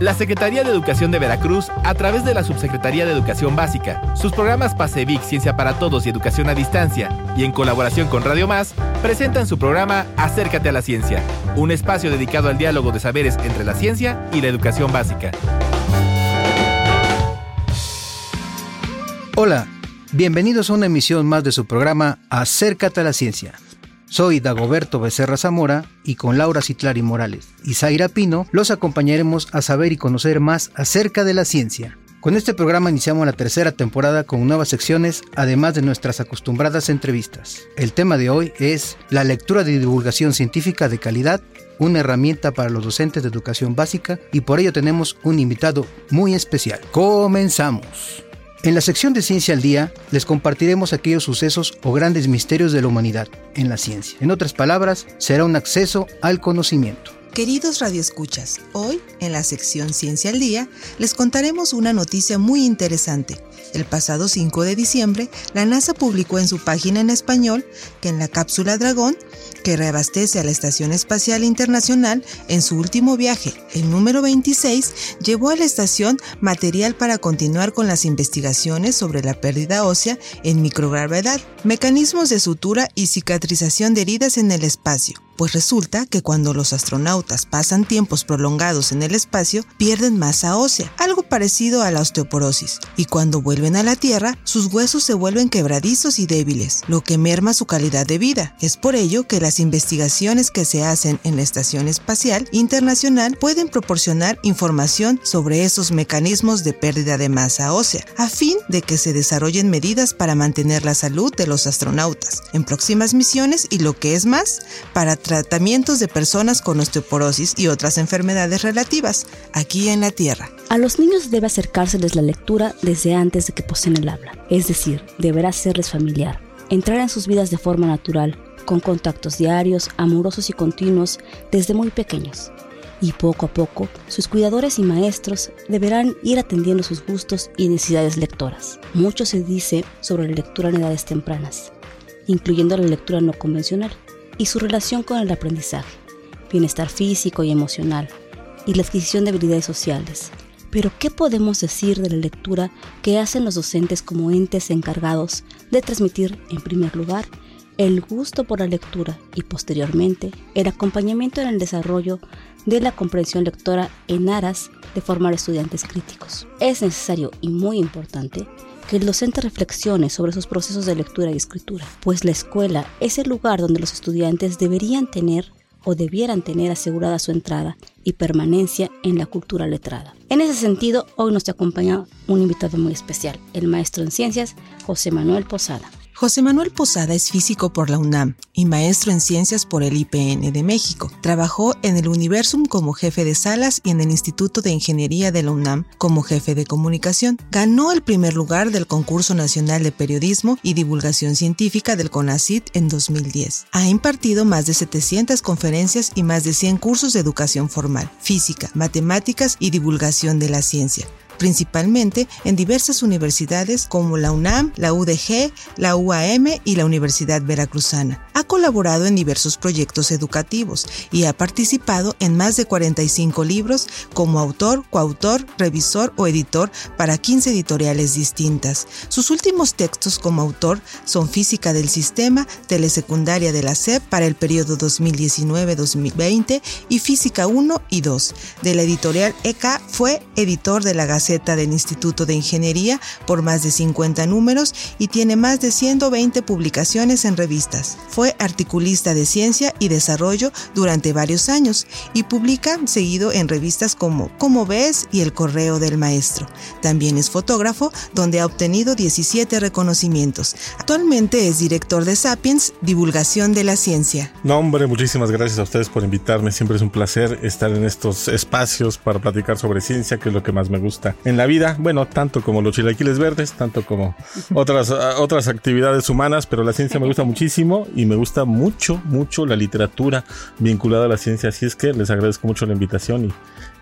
La Secretaría de Educación de Veracruz, a través de la Subsecretaría de Educación Básica, sus programas PASEVIC Ciencia para Todos y Educación a Distancia, y en colaboración con Radio Más, presentan su programa Acércate a la Ciencia, un espacio dedicado al diálogo de saberes entre la ciencia y la educación básica. Hola, bienvenidos a una emisión más de su programa Acércate a la Ciencia. Soy Dagoberto Becerra Zamora y con Laura Citlari Morales y Zaira Pino los acompañaremos a saber y conocer más acerca de la ciencia. Con este programa iniciamos la tercera temporada con nuevas secciones, además de nuestras acostumbradas entrevistas. El tema de hoy es la lectura de divulgación científica de calidad, una herramienta para los docentes de educación básica y por ello tenemos un invitado muy especial. Comenzamos. En la sección de Ciencia al Día les compartiremos aquellos sucesos o grandes misterios de la humanidad en la ciencia. En otras palabras, será un acceso al conocimiento. Queridos radioescuchas, hoy en la sección Ciencia al Día les contaremos una noticia muy interesante. El pasado 5 de diciembre, la NASA publicó en su página en español que en la cápsula Dragón, que reabastece a la Estación Espacial Internacional, en su último viaje, el número 26, llevó a la estación material para continuar con las investigaciones sobre la pérdida ósea en microgravedad, mecanismos de sutura y cicatrización de heridas en el espacio pues resulta que cuando los astronautas pasan tiempos prolongados en el espacio, pierden masa ósea, algo parecido a la osteoporosis, y cuando vuelven a la Tierra, sus huesos se vuelven quebradizos y débiles, lo que merma su calidad de vida. Es por ello que las investigaciones que se hacen en la Estación Espacial Internacional pueden proporcionar información sobre esos mecanismos de pérdida de masa ósea, a fin de que se desarrollen medidas para mantener la salud de los astronautas en próximas misiones y lo que es más, para tratamientos de personas con osteoporosis y otras enfermedades relativas aquí en la Tierra. A los niños debe acercárseles la lectura desde antes de que poseen el habla, es decir, deberá serles familiar, entrar en sus vidas de forma natural, con contactos diarios, amorosos y continuos desde muy pequeños. Y poco a poco, sus cuidadores y maestros deberán ir atendiendo sus gustos y necesidades lectoras. Mucho se dice sobre la lectura en edades tempranas, incluyendo la lectura no convencional y su relación con el aprendizaje, bienestar físico y emocional, y la adquisición de habilidades sociales. Pero, ¿qué podemos decir de la lectura que hacen los docentes como entes encargados de transmitir, en primer lugar, el gusto por la lectura y posteriormente el acompañamiento en el desarrollo de la comprensión lectora en aras de formar estudiantes críticos? Es necesario y muy importante que el docente reflexione sobre sus procesos de lectura y escritura, pues la escuela es el lugar donde los estudiantes deberían tener o debieran tener asegurada su entrada y permanencia en la cultura letrada. En ese sentido, hoy nos acompaña un invitado muy especial, el maestro en ciencias, José Manuel Posada. José Manuel Posada es físico por la UNAM y maestro en ciencias por el IPN de México. Trabajó en el Universum como jefe de salas y en el Instituto de Ingeniería de la UNAM como jefe de comunicación. Ganó el primer lugar del Concurso Nacional de Periodismo y Divulgación Científica del CONACIT en 2010. Ha impartido más de 700 conferencias y más de 100 cursos de educación formal, física, matemáticas y divulgación de la ciencia principalmente en diversas universidades como la UNAM, la UDG, la UAM y la Universidad Veracruzana. Ha colaborado en diversos proyectos educativos y ha participado en más de 45 libros como autor, coautor, revisor o editor para 15 editoriales distintas. Sus últimos textos como autor son Física del Sistema, Telesecundaria de la SEP para el periodo 2019-2020 y Física 1 y 2. De la editorial EK fue editor de la Gaceta del Instituto de Ingeniería por más de 50 números y tiene más de 120 publicaciones en revistas. Fue articulista de ciencia y desarrollo durante varios años y publica seguido en revistas como Como ves y El Correo del Maestro. También es fotógrafo donde ha obtenido 17 reconocimientos. Actualmente es director de Sapiens, Divulgación de la Ciencia. No, hombre, muchísimas gracias a ustedes por invitarme. Siempre es un placer estar en estos espacios para platicar sobre ciencia, que es lo que más me gusta en la vida, bueno, tanto como los chilaquiles verdes, tanto como otras, otras actividades humanas, pero la ciencia me gusta muchísimo y me gusta mucho, mucho la literatura vinculada a la ciencia, así es que les agradezco mucho la invitación y,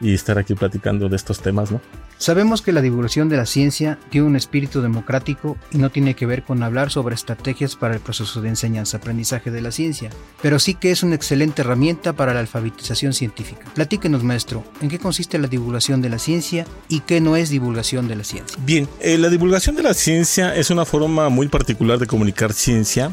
y estar aquí platicando de estos temas, ¿no? Sabemos que la divulgación de la ciencia tiene un espíritu democrático y no tiene que ver con hablar sobre estrategias para el proceso de enseñanza-aprendizaje de la ciencia, pero sí que es una excelente herramienta para la alfabetización científica. Platíquenos, maestro, ¿en qué consiste la divulgación de la ciencia y qué no es divulgación de la ciencia? Bien, eh, la divulgación de la ciencia es una forma muy particular de comunicar ciencia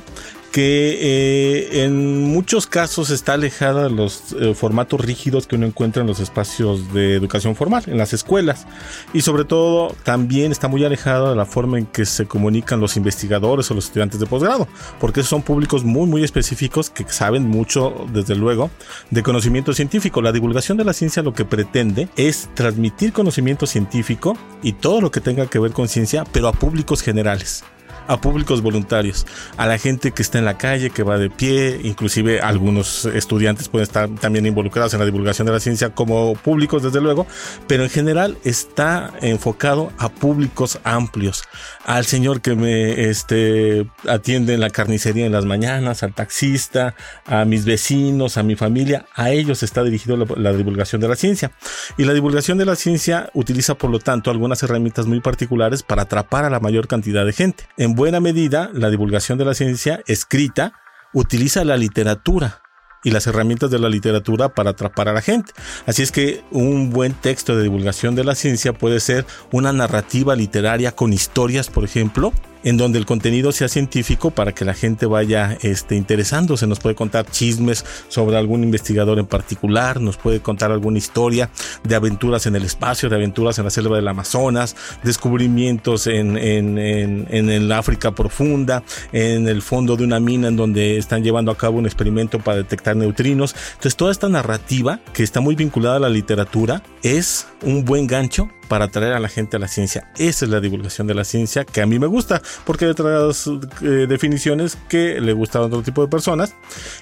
que eh, en muchos casos está alejada de los eh, formatos rígidos que uno encuentra en los espacios de educación formal, en las escuelas. Y sobre todo también está muy alejada de la forma en que se comunican los investigadores o los estudiantes de posgrado, porque son públicos muy, muy específicos que saben mucho, desde luego, de conocimiento científico. La divulgación de la ciencia lo que pretende es transmitir conocimiento científico y todo lo que tenga que ver con ciencia, pero a públicos generales a públicos voluntarios, a la gente que está en la calle, que va de pie, inclusive algunos estudiantes pueden estar también involucrados en la divulgación de la ciencia como públicos, desde luego, pero en general está enfocado a públicos amplios, al señor que me este, atiende en la carnicería en las mañanas, al taxista, a mis vecinos, a mi familia, a ellos está dirigido la, divulgación de la ciencia. Y la divulgación de la ciencia utiliza, por lo tanto, algunas herramientas muy particulares para atrapar a la mayor cantidad de gente. En buena medida, la divulgación de la ciencia escrita utiliza la literatura y las herramientas de la literatura para atrapar a la gente. Así es que un buen texto de divulgación de la ciencia puede ser una narrativa literaria con historias, por ejemplo, en donde el contenido sea científico para que la gente vaya este, interesándose. Nos puede contar chismes sobre algún investigador en particular, nos puede contar alguna historia de aventuras en el espacio, de aventuras en la selva del Amazonas, descubrimientos en, en, en, en el África profunda, en el fondo de una mina en donde están llevando a cabo un experimento para detectar neutrinos. Entonces toda esta narrativa que está muy vinculada a la literatura es un buen gancho para atraer a la gente a la ciencia. Esa es la divulgación de la ciencia que a mí me gusta, porque hay otras eh, definiciones que le gustan a otro tipo de personas,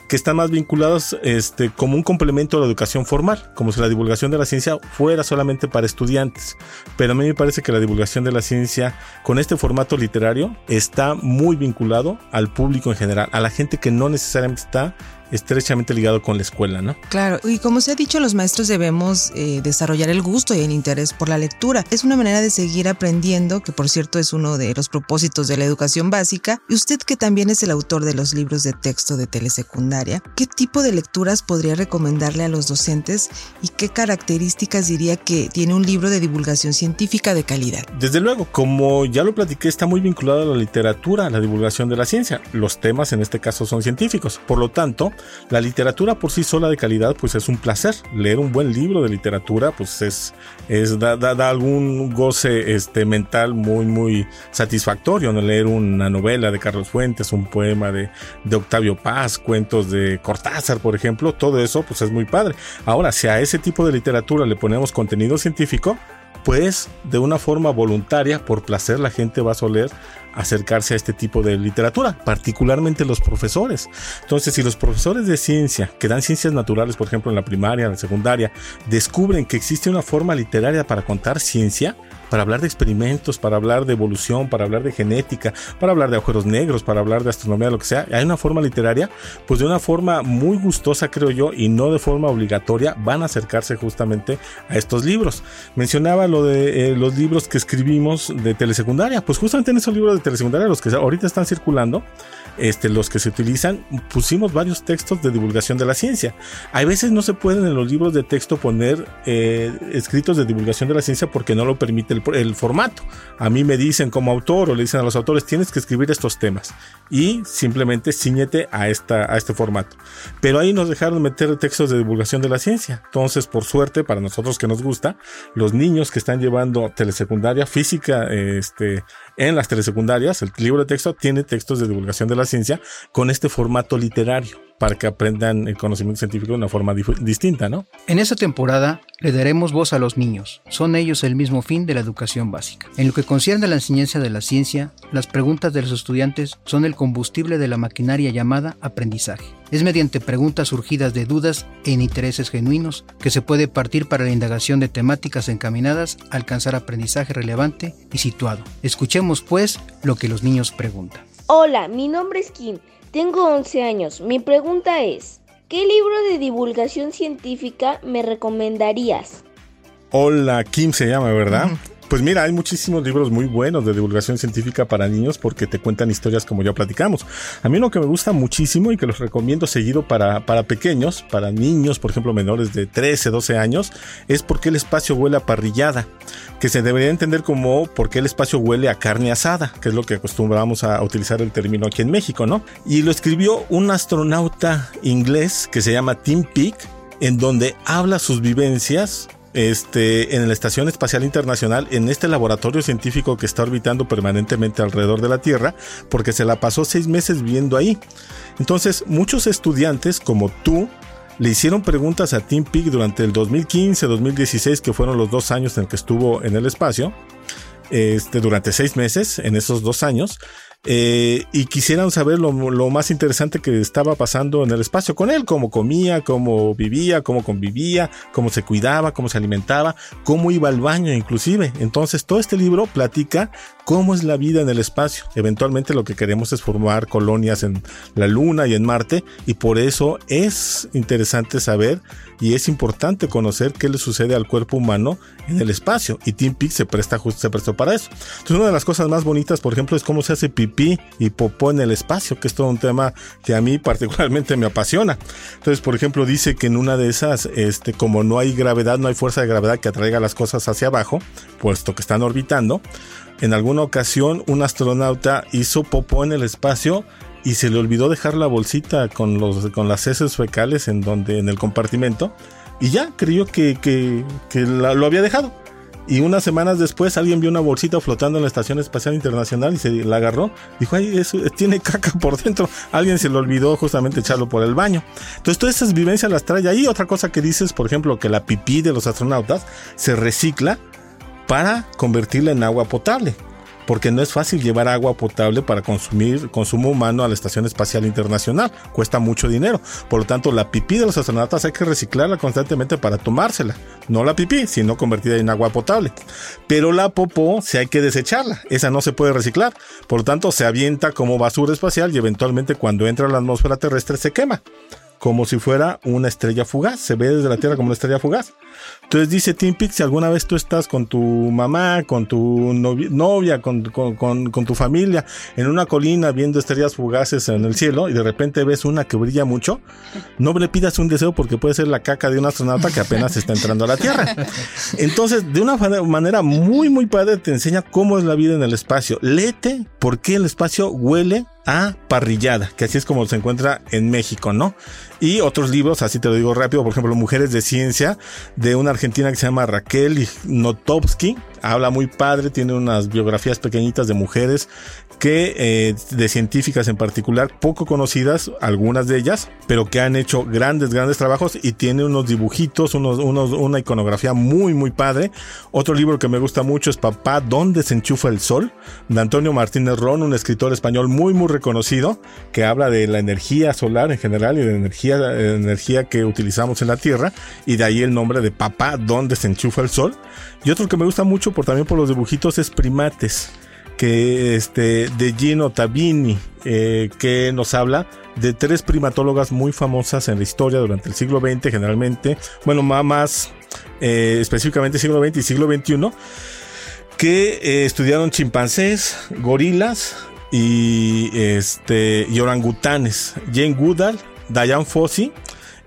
que están más vinculadas este, como un complemento a la educación formal, como si la divulgación de la ciencia fuera solamente para estudiantes. Pero a mí me parece que la divulgación de la ciencia con este formato literario está muy vinculado al público en general, a la gente que no necesariamente está estrechamente ligado con la escuela, ¿no? Claro, y como se ha dicho, los maestros debemos eh, desarrollar el gusto y el interés por la lectura. Es una manera de seguir aprendiendo, que por cierto es uno de los propósitos de la educación básica. Y usted que también es el autor de los libros de texto de telesecundaria, ¿qué tipo de lecturas podría recomendarle a los docentes y qué características diría que tiene un libro de divulgación científica de calidad? Desde luego, como ya lo platiqué, está muy vinculado a la literatura, a la divulgación de la ciencia. Los temas en este caso son científicos. Por lo tanto, la literatura por sí sola de calidad, pues es un placer. Leer un buen libro de literatura, pues es, es da, da, algún goce este, mental muy, muy satisfactorio. Leer una novela de Carlos Fuentes, un poema de, de Octavio Paz, cuentos de Cortázar, por ejemplo, todo eso, pues es muy padre. Ahora, si a ese tipo de literatura le ponemos contenido científico, pues de una forma voluntaria, por placer, la gente va a soler acercarse a este tipo de literatura, particularmente los profesores. Entonces, si los profesores de ciencia, que dan ciencias naturales, por ejemplo, en la primaria, en la secundaria, descubren que existe una forma literaria para contar ciencia, para hablar de experimentos, para hablar de evolución, para hablar de genética, para hablar de agujeros negros, para hablar de astronomía, lo que sea. Hay una forma literaria, pues de una forma muy gustosa, creo yo, y no de forma obligatoria, van a acercarse justamente a estos libros. Mencionaba lo de eh, los libros que escribimos de telesecundaria, pues justamente en esos libros de telesecundaria, los que ahorita están circulando, este, los que se utilizan, pusimos varios textos de divulgación de la ciencia. Hay veces no se pueden en los libros de texto poner eh, escritos de divulgación de la ciencia porque no lo permite el, el, formato. A mí me dicen como autor o le dicen a los autores, tienes que escribir estos temas y simplemente ciñete a, esta, a este formato. Pero ahí nos dejaron meter textos de divulgación de la ciencia. Entonces, por suerte, para nosotros que nos gusta, los niños que están llevando telesecundaria física, este, en las telesecundarias, el libro de texto tiene textos de divulgación de la ciencia con este formato literario para que aprendan el conocimiento científico de una forma distinta, ¿no? En esta temporada le daremos voz a los niños. Son ellos el mismo fin de la educación básica. En lo que concierne a la enseñanza de la ciencia, las preguntas de los estudiantes son el combustible de la maquinaria llamada aprendizaje. Es mediante preguntas surgidas de dudas en intereses genuinos que se puede partir para la indagación de temáticas encaminadas a alcanzar aprendizaje relevante y situado. Escuchemos pues lo que los niños preguntan. Hola, mi nombre es Kim. Tengo 11 años. Mi pregunta es, ¿qué libro de divulgación científica me recomendarías? Hola, Kim se llama, ¿verdad? Pues mira, hay muchísimos libros muy buenos de divulgación científica para niños porque te cuentan historias como ya platicamos. A mí lo que me gusta muchísimo y que los recomiendo seguido para, para pequeños, para niños, por ejemplo, menores de 13, 12 años, es porque el espacio huele a parrillada, que se debería entender como porque el espacio huele a carne asada, que es lo que acostumbramos a utilizar el término aquí en México, ¿no? Y lo escribió un astronauta inglés que se llama Tim Peake, en donde habla sus vivencias este, en la Estación Espacial Internacional, en este laboratorio científico que está orbitando permanentemente alrededor de la Tierra, porque se la pasó seis meses viviendo ahí. Entonces, muchos estudiantes como tú le hicieron preguntas a Tim Peake durante el 2015-2016, que fueron los dos años en que estuvo en el espacio, este, durante seis meses, en esos dos años, eh, y quisieran saber lo, más interesante que estaba pasando en el espacio con él, cómo comía, cómo vivía, cómo convivía, cómo se cuidaba, cómo se alimentaba, cómo iba al baño inclusive. Entonces todo este libro platica cómo es la vida en el espacio. Eventualmente lo que queremos es formar colonias en la Luna y en Marte y por eso es interesante saber y es importante conocer qué le sucede al cuerpo humano en el espacio y Tim Peake se presta se prestó para eso. Entonces una de las cosas más bonitas, por ejemplo, es cómo se hace pipí y popó en el espacio, que es todo un tema que a mí particularmente me apasiona. Entonces, por ejemplo, dice que en una de esas, este, como no hay gravedad, no hay fuerza de gravedad que atraiga las cosas hacia abajo, puesto que están orbitando, en alguna ocasión un astronauta hizo popó en el espacio y se le olvidó dejar la bolsita con, los, con las heces fecales en, donde, en el compartimento y ya creyó que, que, lo había dejado. Y unas semanas después alguien vio una bolsita flotando en la Estación Espacial Internacional y se la agarró. Dijo, ay, eso tiene caca por dentro. Alguien se le olvidó justamente echarlo por el baño. Entonces todas esas vivencias las trae ahí. Otra cosa que dices, por ejemplo, que la pipí de los astronautas se recicla para convertirla en agua potable porque no es fácil llevar agua potable para consumir consumo humano a la Estación Espacial Internacional. Cuesta mucho dinero. Por lo tanto, la pipí de los astronautas hay que reciclarla constantemente para tomársela. No la pipí, sino convertida en agua potable. Pero la popó se hay que desecharla. Esa no se puede reciclar. Por lo tanto, se avienta como basura espacial y eventualmente cuando entra a la atmósfera terrestre se quema como si fuera una estrella fugaz. Se ve desde la Tierra como una estrella fugaz. Entonces dice Tim Peake, si alguna vez tú estás con tu mamá, con tu novia, con, tu familia, en una colina viendo estrellas fugaces en el cielo y de repente ves una que brilla mucho, no le pidas un deseo porque puede ser la caca de un astronauta que apenas está entrando a la Tierra. Entonces, de una manera muy, muy padre te enseña cómo es la vida en el espacio. Léete por qué el espacio huele a parrillada, que así es como se encuentra en México, ¿no? Y otros libros, así te lo digo rápido, por ejemplo, Mujeres de Ciencia, de una argentina que se llama Raquel Notowski, habla muy padre, tiene unas biografías pequeñitas de mujeres que eh, de científicas en particular, poco conocidas, algunas de ellas, pero que han hecho grandes, grandes trabajos y tiene unos dibujitos, unos, unos, una iconografía muy, muy padre. Otro libro que me gusta mucho es Papá, ¿dónde se enchufa el sol? de Antonio Martínez Ron, un escritor español muy, muy reconocido, que habla de la energía solar en general y de la energía, energía que utilizamos en la Tierra, y de ahí el nombre de Papá, ¿dónde se enchufa el sol? Y otro que me gusta mucho por, también por los dibujitos es Primates que este, de Gino Tabini, eh, que nos habla de tres primatólogas muy famosas en la historia durante el siglo XX, generalmente, bueno, más eh, específicamente siglo XX y siglo XXI, que eh, estudiaron chimpancés, gorilas y, este, y orangutanes. Jane Goodall, Diane Fossey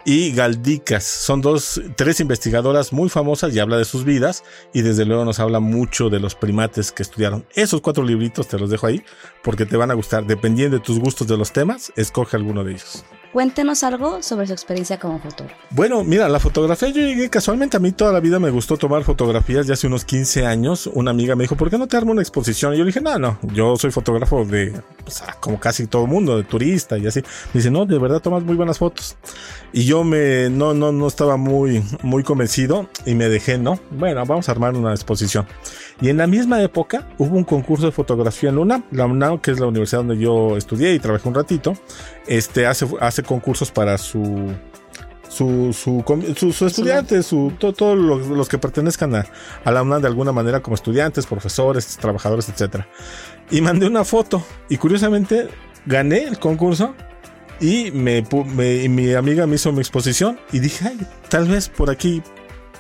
y Galdicas. Son dos, tres investigadoras muy famosas y habla de sus vidas y desde luego nos habla mucho de los primates que estudiaron. Esos cuatro libritos te los dejo ahí porque te van a gustar. Dependiendo de tus gustos de los temas, escoge alguno de ellos. Cuéntenos algo sobre su experiencia como fotógrafo. Bueno, mira, la fotografía yo llegué casualmente a mí toda la vida me gustó tomar fotografías. Ya hace unos 15 años una amiga me dijo, ¿por qué no te armo una exposición? Y yo le dije, no, no, yo soy fotógrafo de, pues, como casi todo el mundo, de turista y así. Me dice, no, de verdad tomas muy buenas fotos. Y yo me, no, no, no estaba muy, muy convencido y me dejé, no, bueno, vamos a armar una exposición. Y en la misma época hubo un concurso de fotografía en la UNAM, la UNAM, que es la universidad donde yo estudié y trabajé un ratito, este hace, hace concursos para su su, su, su, estudiantes, su, todos los, que pertenezcan a, a, la UNAM de alguna manera como estudiantes, profesores, trabajadores, etc. Y mandé una foto y curiosamente gané el concurso y me, mi amiga me hizo mi exposición y dije, ay, tal vez por aquí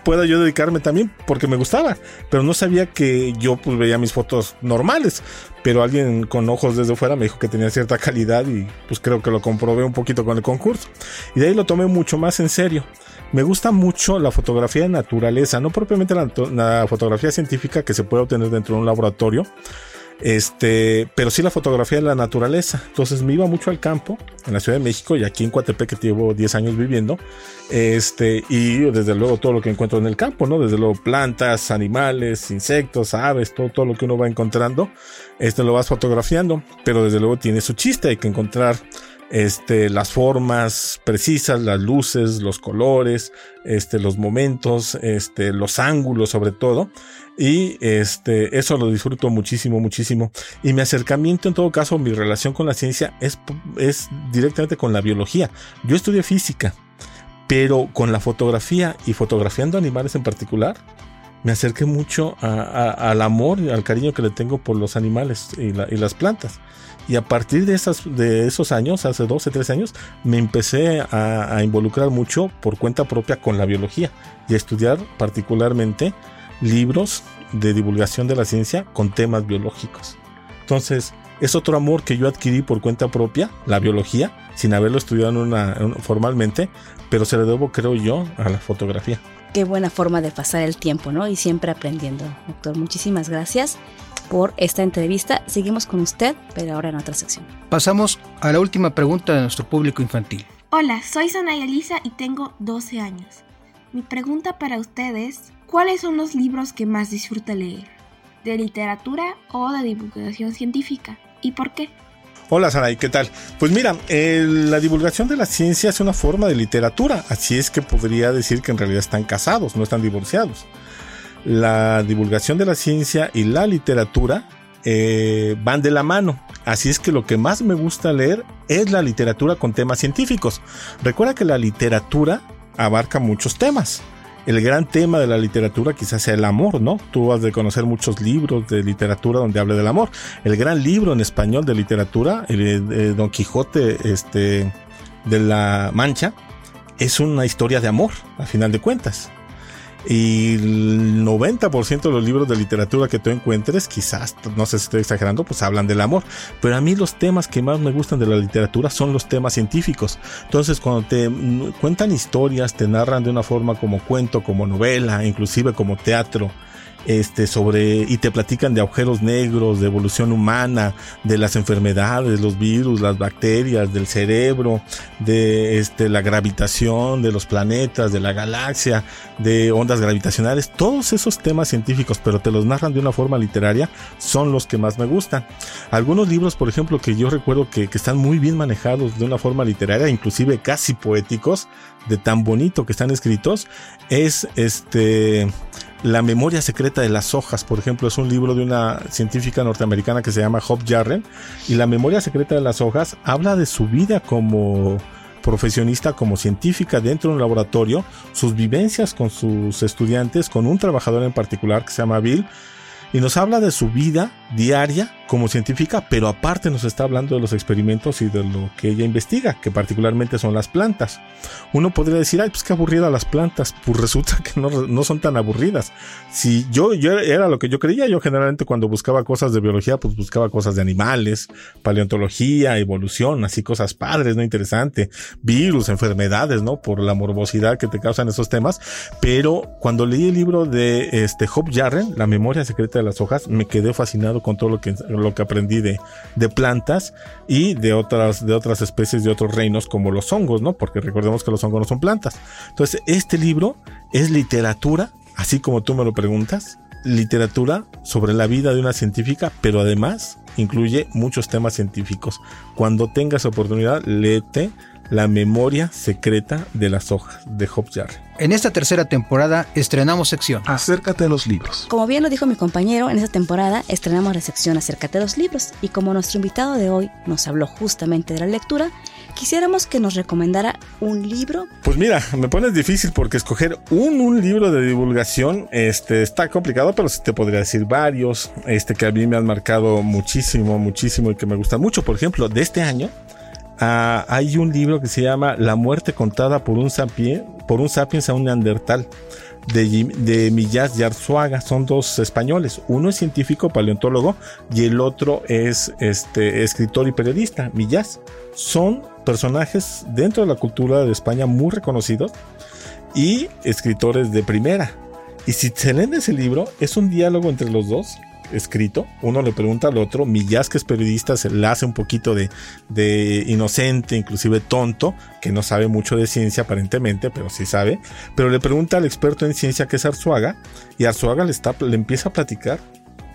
pueda yo dedicarme también porque me gustaba, pero no sabía que yo pues veía mis fotos normales, pero alguien con ojos desde fuera me dijo que tenía cierta calidad y pues creo que lo comprobé un poquito con el concurso. Y de ahí lo tomé mucho más en serio. Me gusta mucho la fotografía de naturaleza, no propiamente la, la fotografía científica que se puede obtener dentro de un laboratorio, este, pero sí la fotografía de la naturaleza. Entonces me iba mucho al campo, en la Ciudad de México y aquí en Coatepec, que llevo 10 años viviendo. Este, y desde luego todo lo que encuentro en el campo, ¿no? Desde luego plantas, animales, insectos, aves, todo, todo lo que uno va encontrando, este lo vas fotografiando, pero desde luego tiene su chiste, hay que encontrar este, las formas precisas, las luces, los colores, este, los momentos, este, los ángulos sobre todo. Y este, eso lo disfruto muchísimo, muchísimo. Y mi acercamiento, en todo caso, mi relación con la ciencia es, es directamente con la biología. Yo estudié física, pero con la fotografía y fotografiando animales en particular, me acerqué mucho al amor y al cariño que le tengo por los animales y, las plantas. Y a partir de, esas, de esos años, hace 12, 13 años, me empecé a, involucrar mucho por cuenta propia con la biología y a estudiar particularmente libros de divulgación de la ciencia con temas biológicos. Entonces, es otro amor que yo adquirí por cuenta propia, la biología, sin haberlo estudiado formalmente, pero se le debo, creo yo, a la fotografía. Qué buena forma de pasar el tiempo, ¿no? Y siempre aprendiendo. Doctor, muchísimas gracias por esta entrevista. Seguimos con usted, pero ahora en otra sección. Pasamos a la última pregunta de nuestro público infantil. Hola, soy Sanaya Lisa y tengo 12 años. Mi pregunta para ustedes ¿Cuáles son los libros que más disfruta leer? ¿De literatura o de divulgación científica? ¿Y por qué? Hola Saray, ¿qué tal? Pues mira, la divulgación de la ciencia es una forma de literatura, así es que podría decir que en realidad están casados, no están divorciados. La divulgación de la ciencia y la literatura eh, van de la mano, así es que lo que más me gusta leer es la literatura con temas científicos. Recuerda que la literatura abarca muchos temas el gran tema de la literatura quizás sea el amor, ¿no? Tú has de conocer muchos libros de literatura donde hable del amor. El gran libro en español de literatura, el, Don Quijote este, de la Mancha, es una historia de amor, a final de cuentas. Y el 90% de los libros de literatura que tú encuentres, quizás, no sé si estoy exagerando, pues hablan del amor. Pero a mí los temas que más me gustan de la literatura son los temas científicos. Entonces, cuando te cuentan historias, te narran de una forma como cuento, como novela, inclusive como teatro, este, sobre, y te platican de agujeros negros, de evolución humana, de las enfermedades, los virus, las bacterias, del cerebro, de este, la gravitación, de los planetas, de la galaxia, de ondas gravitacionales, todos esos temas científicos, pero te los narran de una forma literaria, son los que más me gustan. Algunos libros, por ejemplo, que yo recuerdo que, que están muy bien manejados de una forma literaria, inclusive casi poéticos, de tan bonito que están escritos, es este la memoria secreta de las hojas, por ejemplo, es un libro de una científica norteamericana que se llama Hope Jarren. Y la memoria secreta de las hojas habla de su vida como profesionista, como científica dentro de un laboratorio, sus vivencias con sus estudiantes, con un trabajador en particular que se llama Bill, y nos habla de su vida diaria como científica, pero aparte nos está hablando de los experimentos y de lo que ella investiga, que particularmente son las plantas. Uno podría decir, ay, pues qué aburrida las plantas, pues resulta que no, son tan aburridas. Si yo, yo era lo que yo creía, yo generalmente cuando buscaba cosas de biología, pues buscaba cosas de animales, paleontología, evolución, así cosas padres, ¿no? Interesante, virus, enfermedades, ¿no? Por la morbosidad que te causan esos temas. Pero cuando leí el libro de este Hope Jarren, La memoria secreta de las hojas, me quedé fascinado con todo lo que, lo que aprendí de, de plantas y de otras, de otras especies de otros reinos como los hongos, ¿no? Porque recordemos que los hongos no son plantas. Entonces, este libro es literatura, así como tú me lo preguntas, literatura sobre la vida de una científica, pero además incluye muchos temas científicos. Cuando tengas oportunidad, léete la memoria secreta de las hojas de Hobjar. En esta tercera temporada estrenamos sección Acércate a los libros. Como bien lo dijo mi compañero, en esta temporada estrenamos la sección Acércate a los libros y como nuestro invitado de hoy nos habló justamente de la lectura, quisiéramos que nos recomendara un libro. Pues mira, me pones difícil porque escoger un, un libro de divulgación este, está complicado, pero sí te podría decir varios este, que a mí me han marcado muchísimo, muchísimo y que me gustan mucho. Por ejemplo, de este año Ah, hay un libro que se llama La muerte contada por un, sapiens, por un sapiens a un neandertal de, de Millás y Arzuaga. Son dos españoles. Uno es científico, paleontólogo, y el otro es este, escritor y periodista, Millás. Son personajes dentro de la cultura de España muy reconocidos y escritores de primera. Y si se leen ese libro, es un diálogo entre los dos escrito. Uno le pregunta al otro, Millás, que es periodista, se le hace un poquito de, de, inocente, inclusive tonto, que no sabe mucho de ciencia aparentemente, pero sí sabe. Pero le pregunta al experto en ciencia que es Arzuaga, y Arzuaga le, está, le empieza a platicar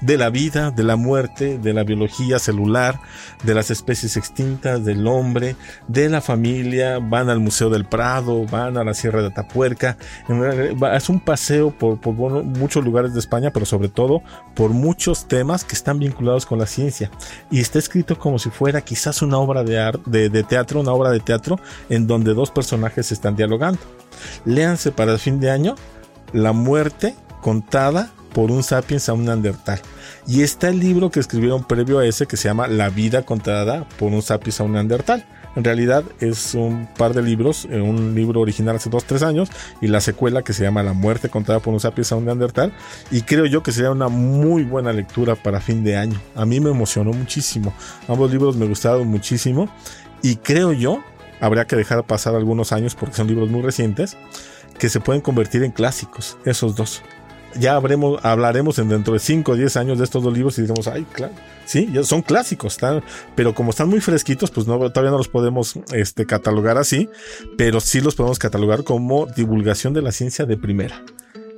de la vida, de la muerte, de la biología celular, de las especies extintas, del hombre, de la familia, van al Museo del Prado, van a la Sierra de Atapuerca. Es un paseo por, muchos lugares de España, pero sobre todo por muchos temas que están vinculados con la ciencia. Y está escrito como si fuera quizás una obra de, de, de teatro, una obra de teatro en donde dos personajes están dialogando. Léanse para el fin de año La muerte contada por un sapiens a un neandertal. Y está el libro que escribieron previo a ese que se llama La vida contada por un sapiens a un neandertal. En realidad es un par de libros, eh, un libro original hace 2-3 años y la secuela que se llama La muerte contada por un sapiens a un neandertal. Y creo yo que sería una muy buena lectura para fin de año. A mí me emocionó muchísimo. Ambos libros me gustaron muchísimo y creo yo, habría que dejar pasar algunos años porque son libros muy recientes, que se pueden convertir en clásicos, esos dos ya habremos, hablaremos en dentro de 5 o 10 años de estos dos libros y diremos, ay, claro, sí, ya son clásicos, pero como están muy fresquitos, pues no, todavía no los podemos este, catalogar así, pero sí los podemos catalogar como divulgación de la ciencia de primera.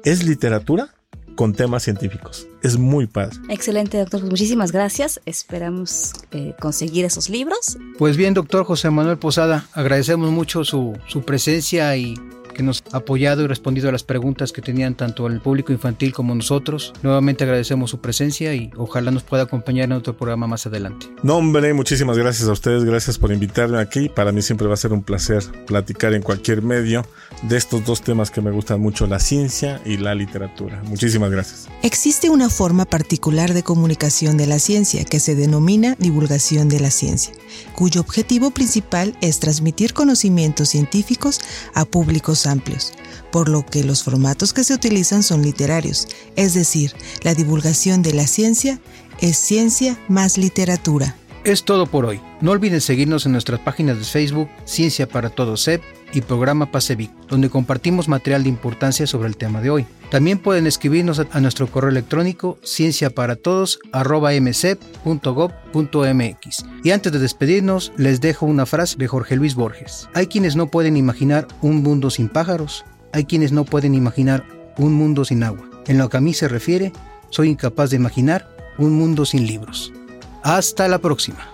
Es literatura con temas científicos. Es muy padre. Excelente, doctor. Pues muchísimas gracias. Esperamos eh, conseguir esos libros. Pues bien, doctor José Manuel Posada, agradecemos mucho su, su presencia y que nos ha apoyado y respondido a las preguntas que tenían tanto el público infantil como nosotros. Nuevamente agradecemos su presencia y ojalá nos pueda acompañar en otro programa más adelante. No, hombre, muchísimas gracias a ustedes, gracias por invitarme aquí. Para mí siempre va a ser un placer platicar en cualquier medio de estos dos temas que me gustan mucho, la ciencia y la literatura. Muchísimas gracias. Existe una forma particular de comunicación de la ciencia que se denomina divulgación de la ciencia, cuyo objetivo principal es transmitir conocimientos científicos a públicos amplios, por lo que los formatos que se utilizan son literarios, es decir, la divulgación de la ciencia es ciencia más literatura. Es todo por hoy. No olviden seguirnos en nuestras páginas de Facebook, Ciencia para Todos CEP y Programa Pasevic, donde compartimos material de importancia sobre el tema de hoy. También pueden escribirnos a nuestro correo electrónico cienciaparatodos.mc.gov.mx. Y antes de despedirnos, les dejo una frase de Jorge Luis Borges. Hay quienes no pueden imaginar un mundo sin pájaros, hay quienes no pueden imaginar un mundo sin agua. En lo que a mí se refiere, soy incapaz de imaginar un mundo sin libros. Hasta la próxima.